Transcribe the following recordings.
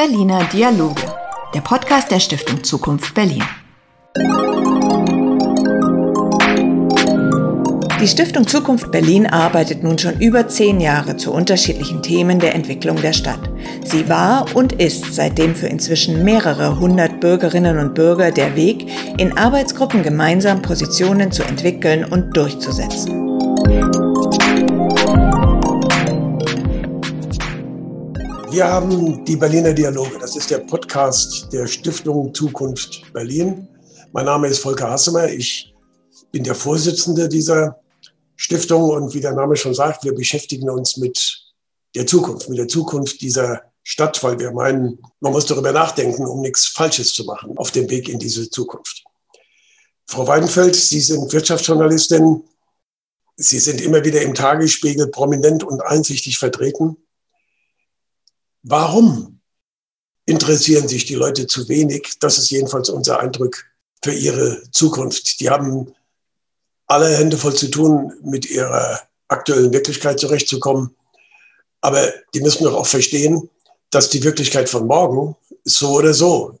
Berliner Dialoge, der Podcast der Stiftung Zukunft Berlin. Die Stiftung Zukunft Berlin arbeitet nun schon über zehn Jahre zu unterschiedlichen Themen der Entwicklung der Stadt. Sie war und ist seitdem für inzwischen mehrere hundert Bürgerinnen und Bürger der Weg, in Arbeitsgruppen gemeinsam Positionen zu entwickeln und durchzusetzen. Wir haben die Berliner Dialoge. Das ist der Podcast der Stiftung Zukunft Berlin. Mein Name ist Volker Hassemer. Ich bin der Vorsitzende dieser Stiftung und wie der Name schon sagt, wir beschäftigen uns mit der Zukunft, mit der Zukunft dieser Stadt, weil wir meinen, man muss darüber nachdenken, um nichts Falsches zu machen auf dem Weg in diese Zukunft. Frau Weidenfeld, Sie sind Wirtschaftsjournalistin. Sie sind immer wieder im Tagesspiegel prominent und einsichtig vertreten. Warum interessieren sich die Leute zu wenig? Das ist jedenfalls unser Eindruck für ihre Zukunft. Die haben alle Hände voll zu tun, mit ihrer aktuellen Wirklichkeit zurechtzukommen. Aber die müssen doch auch verstehen, dass die Wirklichkeit von morgen so oder so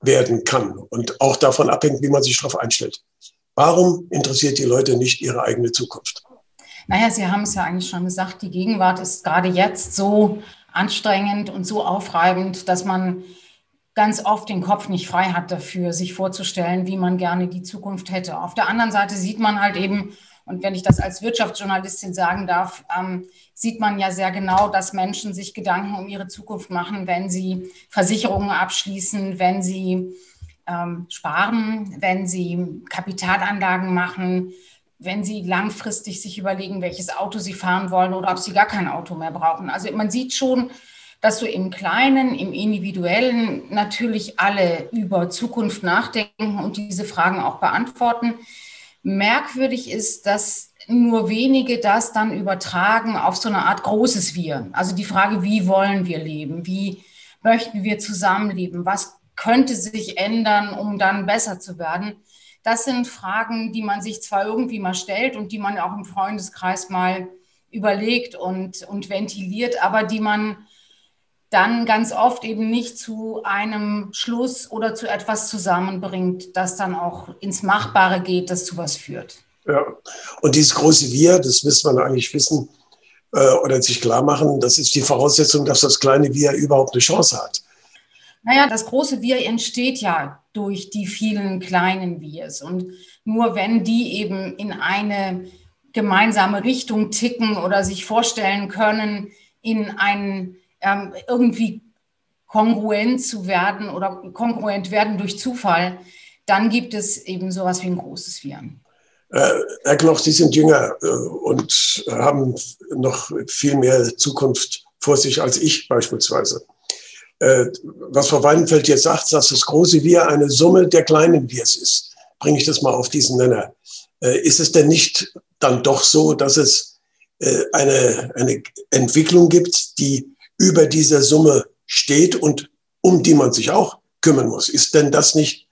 werden kann und auch davon abhängt, wie man sich darauf einstellt. Warum interessiert die Leute nicht ihre eigene Zukunft? Naja, Sie haben es ja eigentlich schon gesagt, die Gegenwart ist gerade jetzt so anstrengend und so aufreibend, dass man ganz oft den Kopf nicht frei hat dafür, sich vorzustellen, wie man gerne die Zukunft hätte. Auf der anderen Seite sieht man halt eben, und wenn ich das als Wirtschaftsjournalistin sagen darf, ähm, sieht man ja sehr genau, dass Menschen sich Gedanken um ihre Zukunft machen, wenn sie Versicherungen abschließen, wenn sie ähm, sparen, wenn sie Kapitalanlagen machen, wenn sie langfristig sich überlegen, welches Auto sie fahren wollen oder ob sie gar kein Auto mehr brauchen. Also man sieht schon, dass so im Kleinen, im Individuellen natürlich alle über Zukunft nachdenken und diese Fragen auch beantworten. Merkwürdig ist, dass nur wenige das dann übertragen auf so eine Art großes Wir. Also die Frage, wie wollen wir leben? Wie möchten wir zusammenleben? Was könnte sich ändern, um dann besser zu werden? Das sind Fragen, die man sich zwar irgendwie mal stellt und die man auch im Freundeskreis mal überlegt und, und ventiliert, aber die man dann ganz oft eben nicht zu einem Schluss oder zu etwas zusammenbringt, das dann auch ins Machbare geht, das zu was führt. Ja, und dieses große Wir, das müsste man eigentlich wissen äh, oder sich klar machen, das ist die Voraussetzung, dass das kleine Wir überhaupt eine Chance hat. Naja, das große Wir entsteht ja durch die vielen kleinen Wirs. Und nur wenn die eben in eine gemeinsame Richtung ticken oder sich vorstellen können, in einen ähm, irgendwie kongruent zu werden oder kongruent werden durch Zufall, dann gibt es eben sowas wie ein großes Wir. Äh, Herr Knoch, Sie sind jünger äh, und haben noch viel mehr Zukunft vor sich als ich beispielsweise. Äh, was Frau Weidenfeld jetzt sagt, dass das große Wir eine Summe der kleinen Wirs ist, bringe ich das mal auf diesen Nenner. Äh, ist es denn nicht dann doch so, dass es äh, eine, eine Entwicklung gibt, die über dieser Summe steht und um die man sich auch kümmern muss? Ist denn das nicht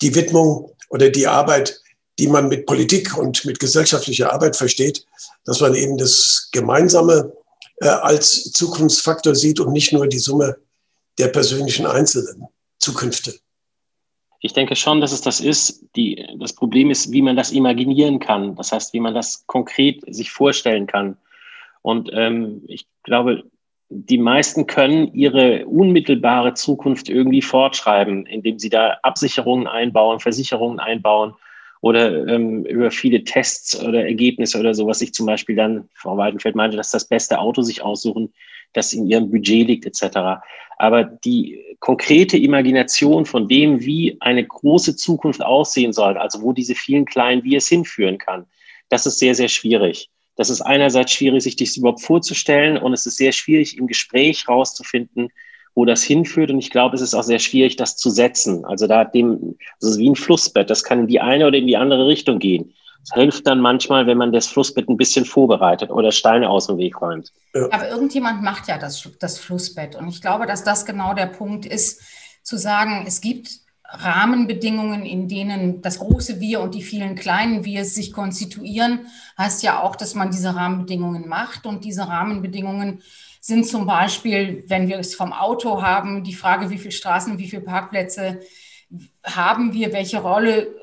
die Widmung oder die Arbeit, die man mit Politik und mit gesellschaftlicher Arbeit versteht, dass man eben das Gemeinsame als Zukunftsfaktor sieht und nicht nur die Summe der persönlichen Einzelnen Zukünfte. Ich denke schon, dass es das ist. Die, das Problem ist, wie man das imaginieren kann. Das heißt, wie man das konkret sich vorstellen kann. Und ähm, ich glaube, die meisten können ihre unmittelbare Zukunft irgendwie fortschreiben, indem sie da Absicherungen einbauen, Versicherungen einbauen oder ähm, über viele Tests oder Ergebnisse oder so, was sich zum Beispiel dann, Frau Weidenfeld meinte, dass das beste Auto sich aussuchen, das in ihrem Budget liegt etc. Aber die konkrete Imagination von dem, wie eine große Zukunft aussehen soll, also wo diese vielen kleinen, wie es hinführen kann, das ist sehr, sehr schwierig. Das ist einerseits schwierig, sich das überhaupt vorzustellen und es ist sehr schwierig, im Gespräch rauszufinden, wo das hinführt. Und ich glaube, es ist auch sehr schwierig, das zu setzen. Also da dem, also wie ein Flussbett, das kann in die eine oder in die andere Richtung gehen. Es hilft dann manchmal, wenn man das Flussbett ein bisschen vorbereitet oder Steine aus dem Weg räumt. Ja. Aber irgendjemand macht ja das, das Flussbett. Und ich glaube, dass das genau der Punkt ist, zu sagen, es gibt Rahmenbedingungen, in denen das große Wir und die vielen kleinen Wir sich konstituieren, heißt ja auch, dass man diese Rahmenbedingungen macht. Und diese Rahmenbedingungen sind zum Beispiel, wenn wir es vom Auto haben, die Frage, wie viele Straßen, wie viele Parkplätze haben wir, welche Rolle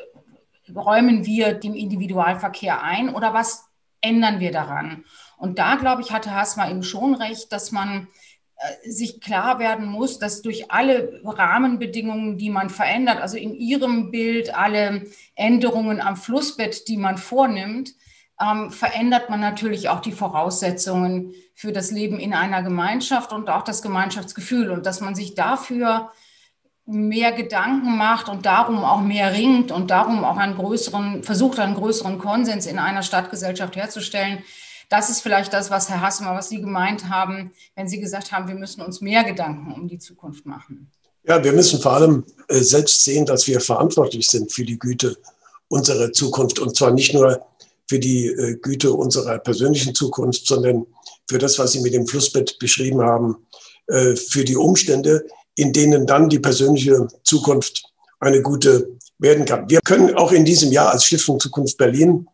räumen wir dem Individualverkehr ein oder was ändern wir daran? Und da, glaube ich, hatte Hasma eben schon recht, dass man äh, sich klar werden muss, dass durch alle Rahmenbedingungen, die man verändert, also in Ihrem Bild alle Änderungen am Flussbett, die man vornimmt, ähm, verändert man natürlich auch die Voraussetzungen für das Leben in einer Gemeinschaft und auch das Gemeinschaftsgefühl und dass man sich dafür mehr Gedanken macht und darum auch mehr ringt und darum auch einen größeren, versucht einen größeren Konsens in einer Stadtgesellschaft herzustellen. Das ist vielleicht das, was Herr Hassemer, was Sie gemeint haben, wenn Sie gesagt haben, wir müssen uns mehr Gedanken um die Zukunft machen. Ja, wir müssen vor allem äh, selbst sehen, dass wir verantwortlich sind für die Güte unserer Zukunft und zwar nicht nur für die äh, Güte unserer persönlichen Zukunft, sondern für das, was Sie mit dem Flussbett beschrieben haben, äh, für die Umstände, in denen dann die persönliche Zukunft eine gute werden kann. Wir können auch in diesem Jahr als Stiftung Zukunft Berlin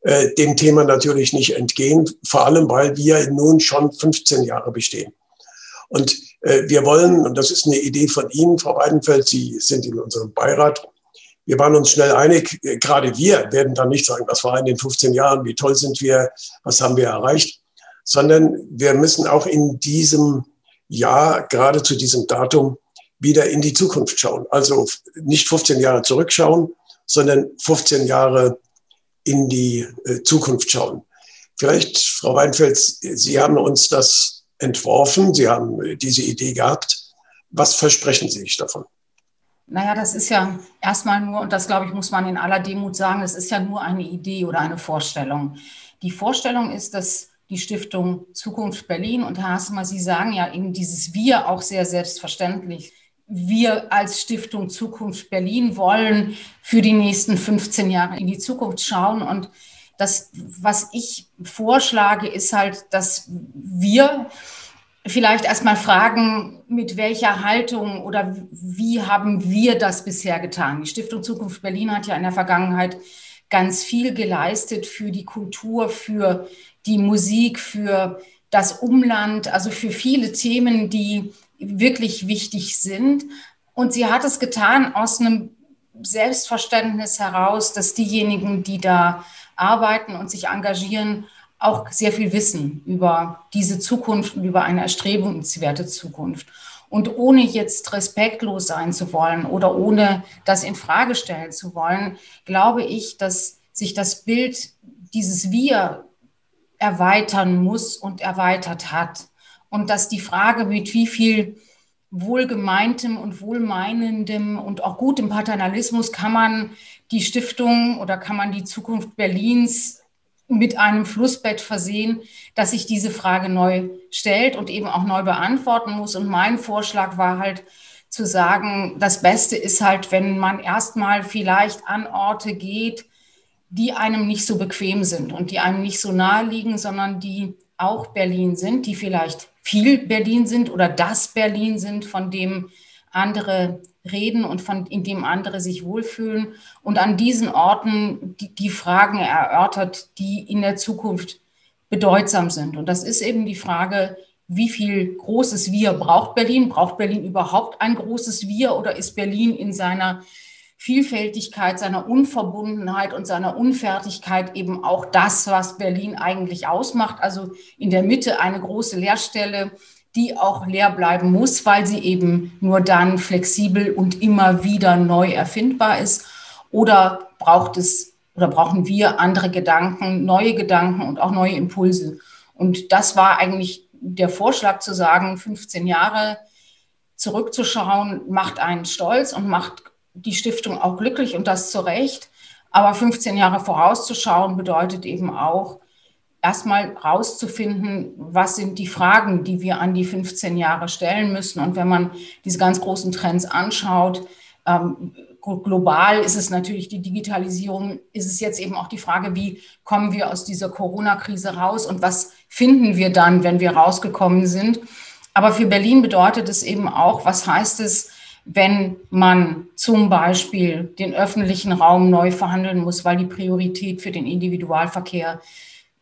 äh, dem Thema natürlich nicht entgehen, vor allem weil wir nun schon 15 Jahre bestehen. Und äh, wir wollen, und das ist eine Idee von Ihnen, Frau Weidenfeld, Sie sind in unserem Beirat, wir waren uns schnell einig, äh, gerade wir werden dann nicht sagen, was war in den 15 Jahren, wie toll sind wir, was haben wir erreicht, sondern wir müssen auch in diesem Jahr, gerade zu diesem Datum, wieder in die Zukunft schauen. Also nicht 15 Jahre zurückschauen, sondern 15 Jahre in die äh, Zukunft schauen. Vielleicht, Frau Weinfeld, Sie haben uns das entworfen, Sie haben äh, diese Idee gehabt. Was versprechen Sie sich davon? Naja, das ist ja erstmal nur, und das glaube ich, muss man in aller Demut sagen, es ist ja nur eine Idee oder eine Vorstellung. Die Vorstellung ist, dass die Stiftung Zukunft Berlin. Und Herr Hassemer, Sie sagen ja eben dieses Wir auch sehr selbstverständlich. Wir als Stiftung Zukunft Berlin wollen für die nächsten 15 Jahre in die Zukunft schauen. Und das, was ich vorschlage, ist halt, dass wir vielleicht erstmal fragen, mit welcher Haltung oder wie haben wir das bisher getan? Die Stiftung Zukunft Berlin hat ja in der Vergangenheit ganz viel geleistet für die Kultur, für die Musik, für das Umland, also für viele Themen, die wirklich wichtig sind. Und sie hat es getan aus einem Selbstverständnis heraus, dass diejenigen, die da arbeiten und sich engagieren, auch sehr viel wissen über diese Zukunft und über eine erstrebenswerte Zukunft. Und ohne jetzt respektlos sein zu wollen oder ohne das in Frage stellen zu wollen, glaube ich, dass sich das Bild dieses Wir erweitern muss und erweitert hat. Und dass die Frage, mit wie viel wohlgemeintem und wohlmeinendem und auch gutem Paternalismus kann man die Stiftung oder kann man die Zukunft Berlins mit einem Flussbett versehen, dass sich diese Frage neu stellt und eben auch neu beantworten muss. Und mein Vorschlag war halt zu sagen, das Beste ist halt, wenn man erstmal vielleicht an Orte geht, die einem nicht so bequem sind und die einem nicht so nahe liegen, sondern die auch Berlin sind, die vielleicht viel Berlin sind oder das Berlin sind, von dem andere reden und von, in dem andere sich wohlfühlen und an diesen Orten die, die Fragen erörtert, die in der Zukunft bedeutsam sind. Und das ist eben die Frage, wie viel großes Wir braucht Berlin? Braucht Berlin überhaupt ein großes Wir oder ist Berlin in seiner Vielfältigkeit, seiner Unverbundenheit und seiner Unfertigkeit eben auch das, was Berlin eigentlich ausmacht. Also in der Mitte eine große Leerstelle, die auch leer bleiben muss, weil sie eben nur dann flexibel und immer wieder neu erfindbar ist. Oder braucht es oder brauchen wir andere Gedanken, neue Gedanken und auch neue Impulse? Und das war eigentlich der Vorschlag zu sagen, 15 Jahre zurückzuschauen, macht einen stolz und macht die Stiftung auch glücklich und das zu Recht. Aber 15 Jahre vorauszuschauen bedeutet eben auch, erstmal rauszufinden, was sind die Fragen, die wir an die 15 Jahre stellen müssen. Und wenn man diese ganz großen Trends anschaut, ähm, global ist es natürlich die Digitalisierung, ist es jetzt eben auch die Frage, wie kommen wir aus dieser Corona-Krise raus und was finden wir dann, wenn wir rausgekommen sind. Aber für Berlin bedeutet es eben auch, was heißt es, wenn man zum Beispiel den öffentlichen Raum neu verhandeln muss, weil die Priorität für den Individualverkehr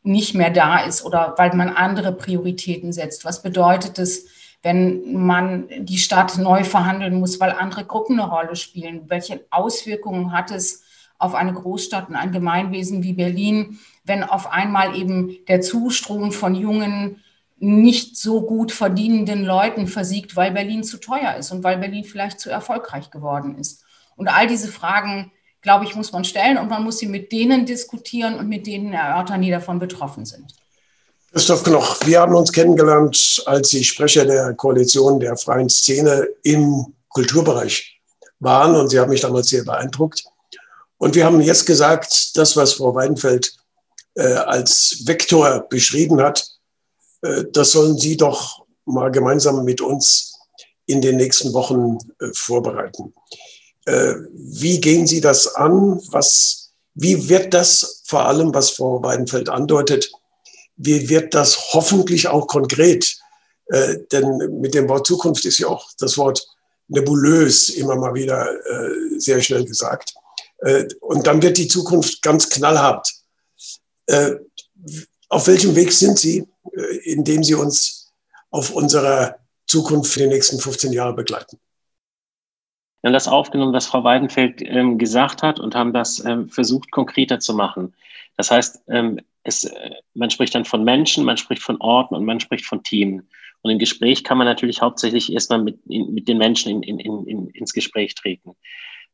nicht mehr da ist oder weil man andere Prioritäten setzt? Was bedeutet es, wenn man die Stadt neu verhandeln muss, weil andere Gruppen eine Rolle spielen? Welche Auswirkungen hat es auf eine Großstadt und ein Gemeinwesen wie Berlin, wenn auf einmal eben der Zustrom von jungen, nicht so gut verdienenden Leuten versiegt, weil Berlin zu teuer ist und weil Berlin vielleicht zu erfolgreich geworden ist? Und all diese Fragen glaube ich, muss man stellen und man muss sie mit denen diskutieren und mit denen erörtern, die davon betroffen sind. Christoph Knoch, wir haben uns kennengelernt, als Sie Sprecher der Koalition der freien Szene im Kulturbereich waren und Sie haben mich damals sehr beeindruckt. Und wir haben jetzt gesagt, das, was Frau Weidenfeld äh, als Vektor beschrieben hat, äh, das sollen Sie doch mal gemeinsam mit uns in den nächsten Wochen äh, vorbereiten. Äh, wie gehen Sie das an? Was, wie wird das vor allem, was Frau Weidenfeld andeutet, wie wird das hoffentlich auch konkret? Äh, denn mit dem Wort Zukunft ist ja auch das Wort nebulös immer mal wieder äh, sehr schnell gesagt. Äh, und dann wird die Zukunft ganz knallhart. Äh, auf welchem Weg sind Sie, äh, indem Sie uns auf unserer Zukunft für die nächsten 15 Jahre begleiten? Wir haben das aufgenommen, was Frau Weidenfeld ähm, gesagt hat und haben das ähm, versucht, konkreter zu machen. Das heißt, ähm, es, äh, man spricht dann von Menschen, man spricht von Orten und man spricht von Themen. Und im Gespräch kann man natürlich hauptsächlich erstmal mit, in, mit den Menschen in, in, in, ins Gespräch treten.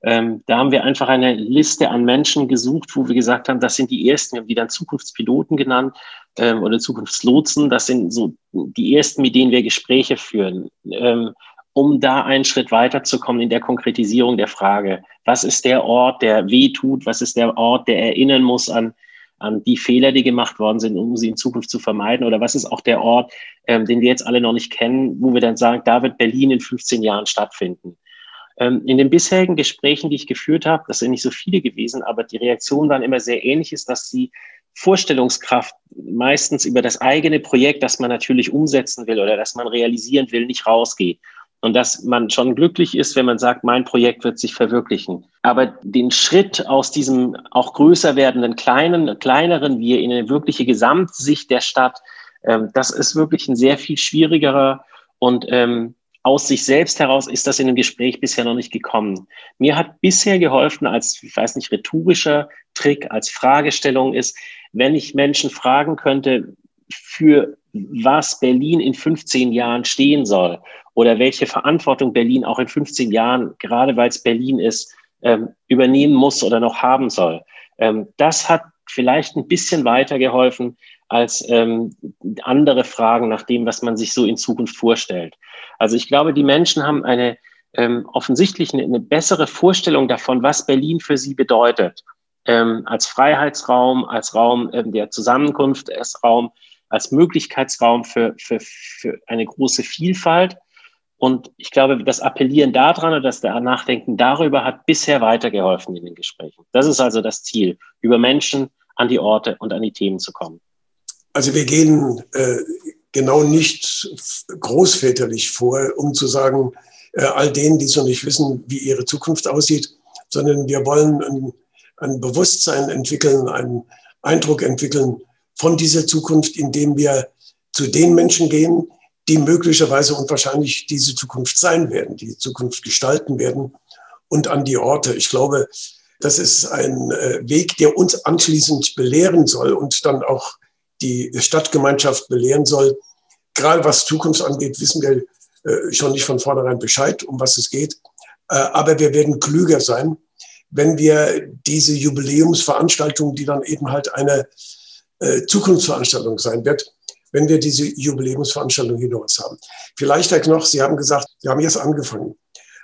Ähm, da haben wir einfach eine Liste an Menschen gesucht, wo wir gesagt haben, das sind die ersten, wir haben die dann Zukunftspiloten genannt ähm, oder Zukunftslotsen. Das sind so die ersten, mit denen wir Gespräche führen. Ähm, um da einen Schritt weiterzukommen in der Konkretisierung der Frage, was ist der Ort, der weh tut, was ist der Ort, der erinnern muss an, an die Fehler, die gemacht worden sind, um sie in Zukunft zu vermeiden, oder was ist auch der Ort, ähm, den wir jetzt alle noch nicht kennen, wo wir dann sagen, da wird Berlin in 15 Jahren stattfinden. Ähm, in den bisherigen Gesprächen, die ich geführt habe, das sind nicht so viele gewesen, aber die Reaktion waren immer sehr ähnlich, ist, dass sie Vorstellungskraft meistens über das eigene Projekt, das man natürlich umsetzen will oder das man realisieren will, nicht rausgeht und dass man schon glücklich ist, wenn man sagt, mein Projekt wird sich verwirklichen. Aber den Schritt aus diesem auch größer werdenden kleinen, kleineren wir in eine wirkliche Gesamtsicht der Stadt, ähm, das ist wirklich ein sehr viel schwierigerer und ähm, aus sich selbst heraus ist das in dem Gespräch bisher noch nicht gekommen. Mir hat bisher geholfen als, ich weiß nicht, rhetorischer Trick, als Fragestellung ist, wenn ich Menschen fragen könnte, für was Berlin in 15 Jahren stehen soll oder welche Verantwortung Berlin auch in 15 Jahren, gerade weil es Berlin ist, ähm, übernehmen muss oder noch haben soll. Ähm, das hat vielleicht ein bisschen weitergeholfen als ähm, andere Fragen nach dem, was man sich so in Zukunft vorstellt. Also ich glaube, die Menschen haben eine offensichtlich eine, bessere Vorstellung davon, was Berlin für sie bedeutet. Als Freiheitsraum, als Raum der Zusammenkunft, als Raum als Möglichkeitsraum für, für, für eine große Vielfalt. Und ich glaube, das Appellieren daran oder das Nachdenken darüber hat bisher weitergeholfen in den Gesprächen. Das ist also das Ziel, über Menschen an die Orte und an die Themen zu kommen. Also wir gehen äh, genau nicht großväterlich vor, um zu sagen, äh, all denen, die so nicht wissen, wie ihre Zukunft aussieht, sondern wir wollen ein, ein Bewusstsein entwickeln, einen Eindruck entwickeln, von dieser Zukunft, indem wir zu den Menschen gehen, die möglicherweise und wahrscheinlich diese Zukunft sein werden, die Zukunft gestalten werden und an die Orte. Ich glaube, das ist ein äh, Weg, der uns anschließend belehren soll und dann auch die Stadtgemeinschaft belehren soll. Gerade was Zukunft angeht, wissen wir äh, schon nicht von vornherein Bescheid, um was es geht. Äh, aber wir werden klüger sein, wenn wir diese Jubiläumsveranstaltung, die dann eben halt eine Zukunftsveranstaltung sein wird, wenn wir diese Jubiläumsveranstaltung hinter uns haben. Vielleicht, Herr Knoch, Sie haben gesagt, wir haben jetzt angefangen.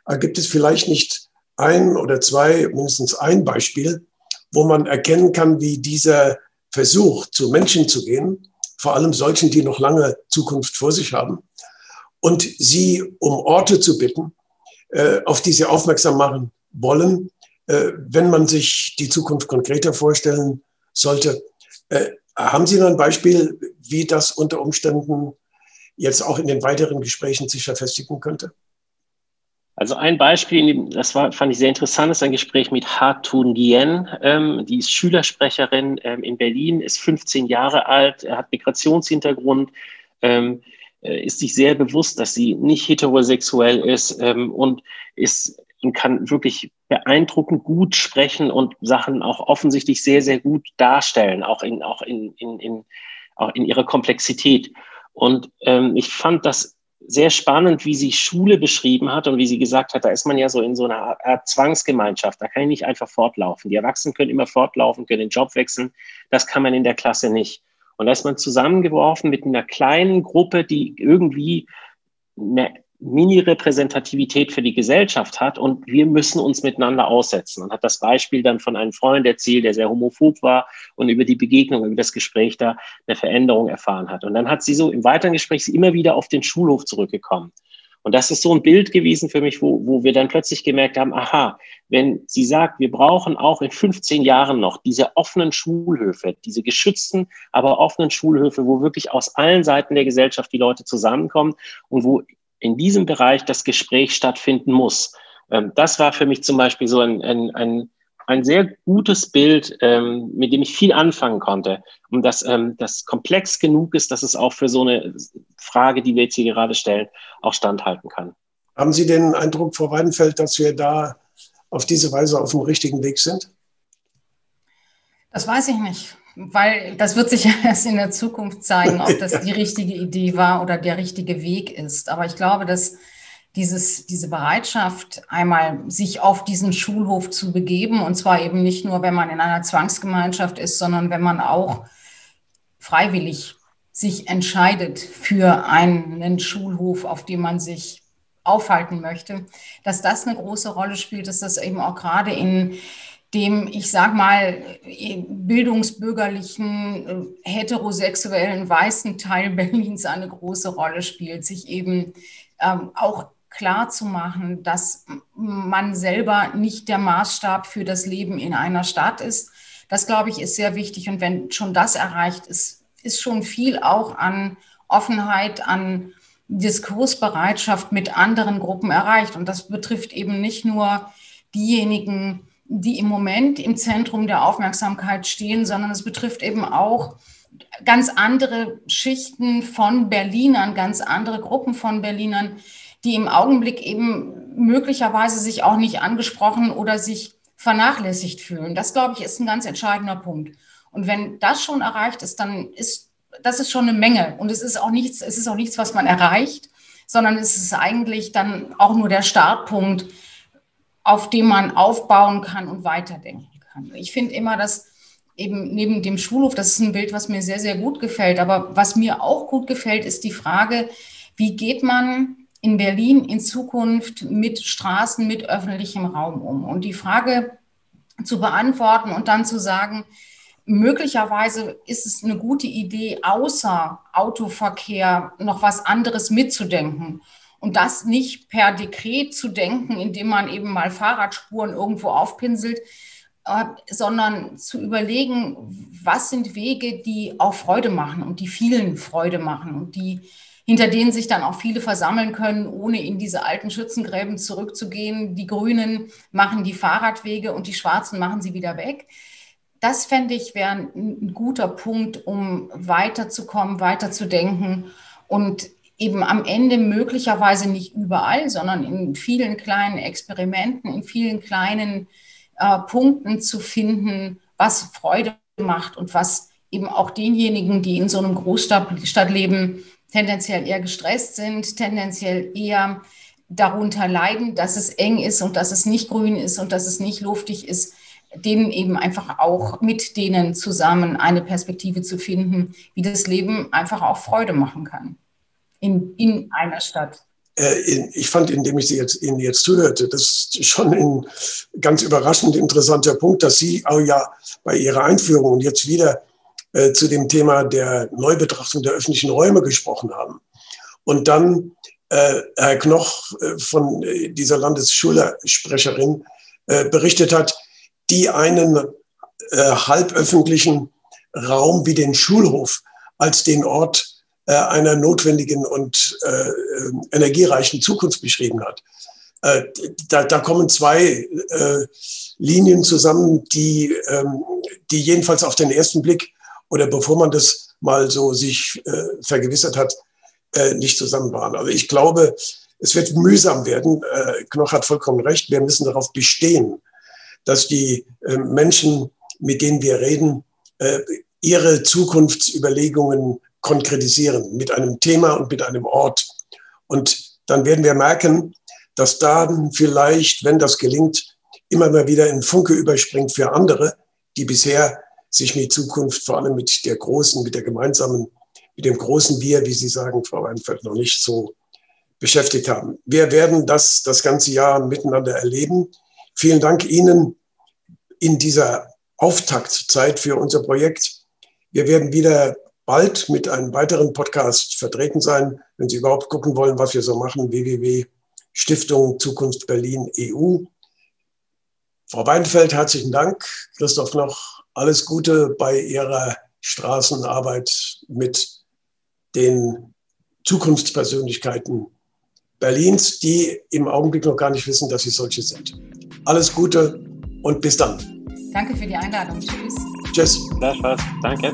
Aber gibt es vielleicht nicht ein oder zwei, mindestens ein Beispiel, wo man erkennen kann, wie dieser Versuch, zu Menschen zu gehen, vor allem solchen, die noch lange Zukunft vor sich haben, und sie um Orte zu bitten, äh, auf die sie aufmerksam machen wollen, äh, wenn man sich die Zukunft konkreter vorstellen sollte. Haben Sie noch ein Beispiel, wie das unter Umständen jetzt auch in den weiteren Gesprächen sich verfestigen könnte? Also ein Beispiel, das war, fand ich sehr interessant, ist ein Gespräch mit Hatun Gien. Ähm, die ist Schülersprecherin ähm, in Berlin, ist 15 Jahre alt, hat Migrationshintergrund, ähm, äh, ist sich sehr bewusst, dass sie nicht heterosexuell ist ähm, und ist und kann wirklich beeindruckend gut sprechen und Sachen auch offensichtlich sehr, sehr gut darstellen, auch in, auch in, in, in, auch in ihrer Komplexität. Und ähm, ich fand das sehr spannend, wie sie Schule beschrieben hat und wie sie gesagt hat, da ist man ja so in so einer Art Zwangsgemeinschaft. Da kann ich nicht einfach fortlaufen. Die Erwachsenen können immer fortlaufen, können den Job wechseln. Das kann man in der Klasse nicht. Und da ist man zusammengeworfen mit einer kleinen Gruppe, die irgendwie eine Mini-Repräsentativität für die Gesellschaft hat und wir müssen uns miteinander aussetzen. Und hat das Beispiel dann von einem Freund erzählt, der sehr homophob war und über die Begegnung, über das Gespräch da eine Veränderung erfahren hat. Und dann hat sie so im weiteren Gespräch immer wieder auf den Schulhof zurückgekommen. Und das ist so ein Bild gewesen für mich, wo, wo wir dann plötzlich gemerkt haben, aha, wenn sie sagt, wir brauchen auch in 15 Jahren noch diese offenen Schulhöfe, diese geschützten, aber offenen Schulhöfe, wo wirklich aus allen Seiten der Gesellschaft die Leute zusammenkommen und wo in diesem Bereich das Gespräch stattfinden muss. Ähm, das war für mich zum Beispiel so ein, ein, ein, ein sehr gutes Bild, ähm, mit dem ich viel anfangen konnte. Und dass ähm, das komplex genug ist, dass es auch für so eine Frage, die wir jetzt hier gerade stellen, auch standhalten kann. Haben Sie den Eindruck, Frau Weidenfeld, dass wir da auf diese Weise auf dem richtigen Weg sind? Das weiß ich nicht weil das wird sich erst in der Zukunft zeigen, ob das die richtige Idee war oder der richtige Weg ist. Aber ich glaube, dass dieses, diese Bereitschaft, einmal sich auf diesen Schulhof zu begeben, und zwar eben nicht nur, wenn man in einer Zwangsgemeinschaft ist, sondern wenn man auch freiwillig sich entscheidet für einen Schulhof, auf dem man sich aufhalten möchte, dass das eine große Rolle spielt, dass das eben auch gerade in dem, ich sag mal, bildungsbürgerlichen, äh, heterosexuellen, weißen Teil Berlins eine große Rolle spielt, sich eben ähm, auch klar zu machen, dass man selber nicht der Maßstab für das Leben in einer Stadt ist. Das, glaube ich, ist sehr wichtig. Und wenn schon das erreicht ist, ist schon viel auch an Offenheit, an Diskursbereitschaft mit anderen Gruppen erreicht. Und das betrifft eben nicht nur diejenigen, die im Moment im Zentrum der Aufmerksamkeit stehen, sondern es betrifft eben auch ganz andere Schichten von Berlinern, ganz andere Gruppen von Berlinern, die im Augenblick eben möglicherweise sich auch nicht angesprochen oder sich vernachlässigt fühlen. Das, glaube ich, ist ein ganz entscheidender Punkt. Und wenn das schon erreicht ist, dann ist das ist schon eine Menge. Und es ist auch nichts, es ist auch nichts, was man erreicht, sondern es ist eigentlich dann auch nur der Startpunkt auf dem man aufbauen kann und weiterdenken kann. Ich finde immer, dass eben neben dem Schulhof, das ist ein Bild, was mir sehr, sehr gut gefällt. Aber was mir auch gut gefällt, ist die Frage, wie geht man in Berlin in Zukunft mit Straßen, mit öffentlichem Raum um? Und die Frage zu beantworten und dann zu sagen, möglicherweise ist es eine gute Idee, außer Autoverkehr noch was anderes mitzudenken. Und das nicht per Dekret zu denken, indem man eben mal Fahrradspuren irgendwo aufpinselt, äh, sondern zu überlegen, was sind Wege, die auch Freude machen und die vielen Freude machen und die hinter denen sich dann auch viele versammeln können, ohne in diese alten Schützengräben zurückzugehen. Die Grünen machen die Fahrradwege und die Schwarzen machen sie wieder weg. Das fände ich wäre ein guter Punkt, um weiterzukommen, weiterzudenken und eben am Ende möglicherweise nicht überall, sondern in vielen kleinen Experimenten, in vielen kleinen äh, Punkten zu finden, was Freude macht und was eben auch denjenigen, die in so einem Großstadt leben, tendenziell eher gestresst sind, tendenziell eher darunter leiden, dass es eng ist und dass es nicht grün ist und dass es nicht luftig ist, denen eben einfach auch mit denen zusammen eine Perspektive zu finden, wie das Leben einfach auch Freude machen kann in, in einer Stadt? Äh, ich fand, indem ich Sie jetzt, Ihnen jetzt zuhörte, das ist schon ein ganz überraschend interessanter Punkt, dass Sie auch ja bei Ihrer Einführung und jetzt wieder äh, zu dem Thema der Neubetrachtung der öffentlichen Räume gesprochen haben. Und dann äh, Herr Knoch äh, von äh, dieser Landesschulsprecherin äh, berichtet hat, die einen halböffentlichen Raum wie den Schulhof als den Ort einer notwendigen und energiereichen Zukunft beschrieben hat. Da, da kommen zwei äh, Linien zusammen, die, ähm, die jedenfalls auf den ersten Blick oder bevor man das mal so sich äh, vergewissert hat, äh, nicht zusammen waren. Also ich glaube, es wird mühsam werden. Äh, Knoch hat vollkommen recht. Wir müssen darauf bestehen, dass die äh, Menschen, mit denen wir reden, äh, ihre Zukunftsüberlegungen konkretisieren mit einem Thema und mit einem Ort. Und dann werden wir merken, dass dann vielleicht, wenn das gelingt, immer mal wieder ein Funke überspringt für andere, die bisher sich mit Zukunft, vor allem mit der großen, mit der gemeinsamen, mit dem großen Wir, wie Sie sagen, Frau Weinfeld, noch nicht so beschäftigt haben. Wir werden das das ganze Jahr miteinander erleben. Vielen Dank Ihnen in dieser Auftaktzeit für unser Projekt. Wir werden wieder bald mit einem weiteren Podcast vertreten sein. Wenn Sie überhaupt gucken wollen, was wir so machen, www.stiftung Zukunft Berlin EU. Frau Weinfeld, herzlichen Dank. Christoph noch alles Gute bei Ihrer Straßenarbeit mit den Zukunftspersönlichkeiten Berlins, die im Augenblick noch gar nicht wissen, dass sie solche sind. Alles Gute und bis dann. Danke für die Einladung. Tschüss. Tschüss. Das war's. Danke.